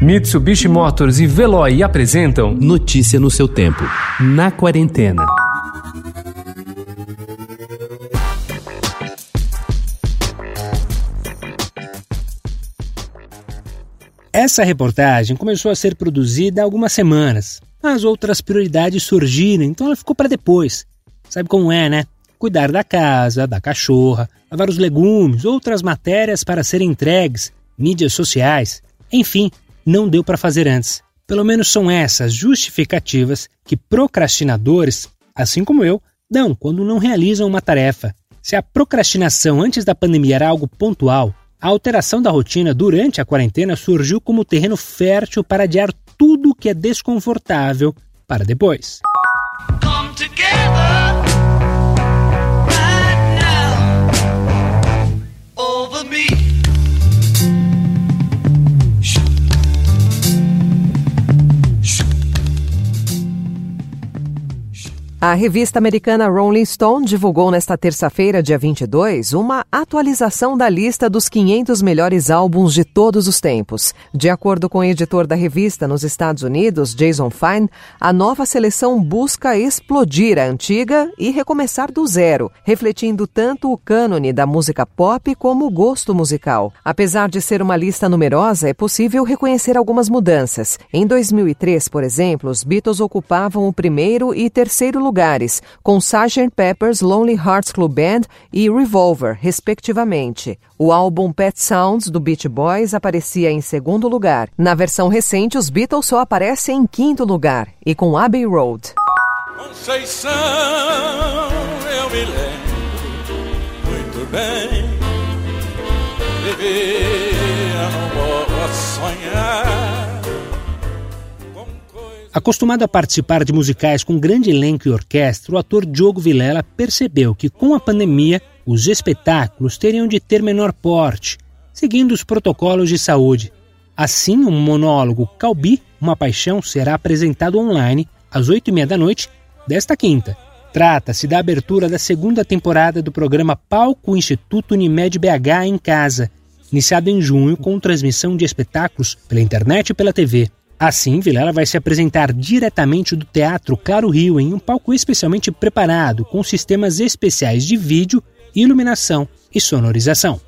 Mitsubishi Motors e Veloy apresentam Notícia no seu tempo. Na quarentena. Essa reportagem começou a ser produzida há algumas semanas, mas outras prioridades surgiram, então ela ficou para depois. Sabe como é, né? Cuidar da casa, da cachorra, lavar os legumes, outras matérias para serem entregues, mídias sociais. Enfim, não deu para fazer antes. Pelo menos são essas justificativas que procrastinadores, assim como eu, dão quando não realizam uma tarefa. Se a procrastinação antes da pandemia era algo pontual, a alteração da rotina durante a quarentena surgiu como terreno fértil para adiar tudo que é desconfortável para depois. A revista americana Rolling Stone divulgou nesta terça-feira, dia 22, uma atualização da lista dos 500 melhores álbuns de todos os tempos. De acordo com o editor da revista nos Estados Unidos, Jason Fine, a nova seleção busca explodir a antiga e recomeçar do zero, refletindo tanto o cânone da música pop como o gosto musical. Apesar de ser uma lista numerosa, é possível reconhecer algumas mudanças. Em 2003, por exemplo, os Beatles ocupavam o primeiro e terceiro lugares, com Sgt. Pepper's Lonely Hearts Club Band e Revolver, respectivamente. O álbum Pet Sounds do Beach Boys aparecia em segundo lugar. Na versão recente, os Beatles só aparecem em quinto lugar, e com Abbey Road. Eu me lembro muito bem. Não sonhar Acostumado a participar de musicais com grande elenco e orquestra, o ator Diogo Vilela percebeu que com a pandemia os espetáculos teriam de ter menor porte, seguindo os protocolos de saúde. Assim, o monólogo Calbi, Uma Paixão, será apresentado online às oito e meia da noite desta quinta. Trata-se da abertura da segunda temporada do programa Palco Instituto Unimed BH em Casa, iniciado em junho com transmissão de espetáculos pela internet e pela TV. Assim, Vilela vai se apresentar diretamente do Teatro Claro Rio em um palco especialmente preparado com sistemas especiais de vídeo, iluminação e sonorização.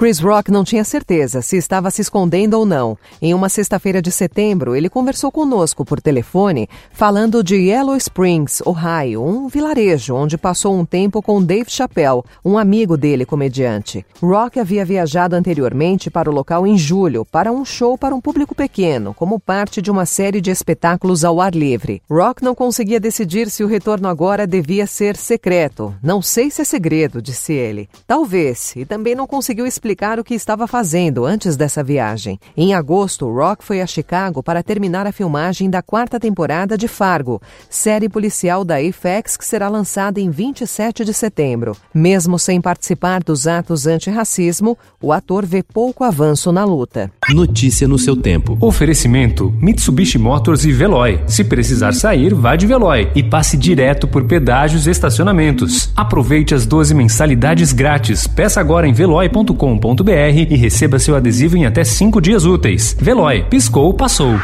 Chris Rock não tinha certeza se estava se escondendo ou não. Em uma sexta-feira de setembro, ele conversou conosco por telefone, falando de Yellow Springs, Ohio, um vilarejo onde passou um tempo com Dave Chappelle, um amigo dele comediante. Rock havia viajado anteriormente para o local em julho para um show para um público pequeno, como parte de uma série de espetáculos ao ar livre. Rock não conseguia decidir se o retorno agora devia ser secreto. Não sei se é segredo, disse ele. Talvez, e também não conseguiu explicar explicar o que estava fazendo antes dessa viagem. Em agosto, Rock foi a Chicago para terminar a filmagem da quarta temporada de Fargo, série policial da FX que será lançada em 27 de setembro. Mesmo sem participar dos atos antirracismo, o ator vê pouco avanço na luta. Notícia no seu tempo. Oferecimento: Mitsubishi Motors e Veloy. Se precisar sair, vá de Veloy e passe direto por pedágios e estacionamentos. Aproveite as 12 mensalidades grátis. Peça agora em veloy.com.br e receba seu adesivo em até 5 dias úteis. Veloy, piscou, passou.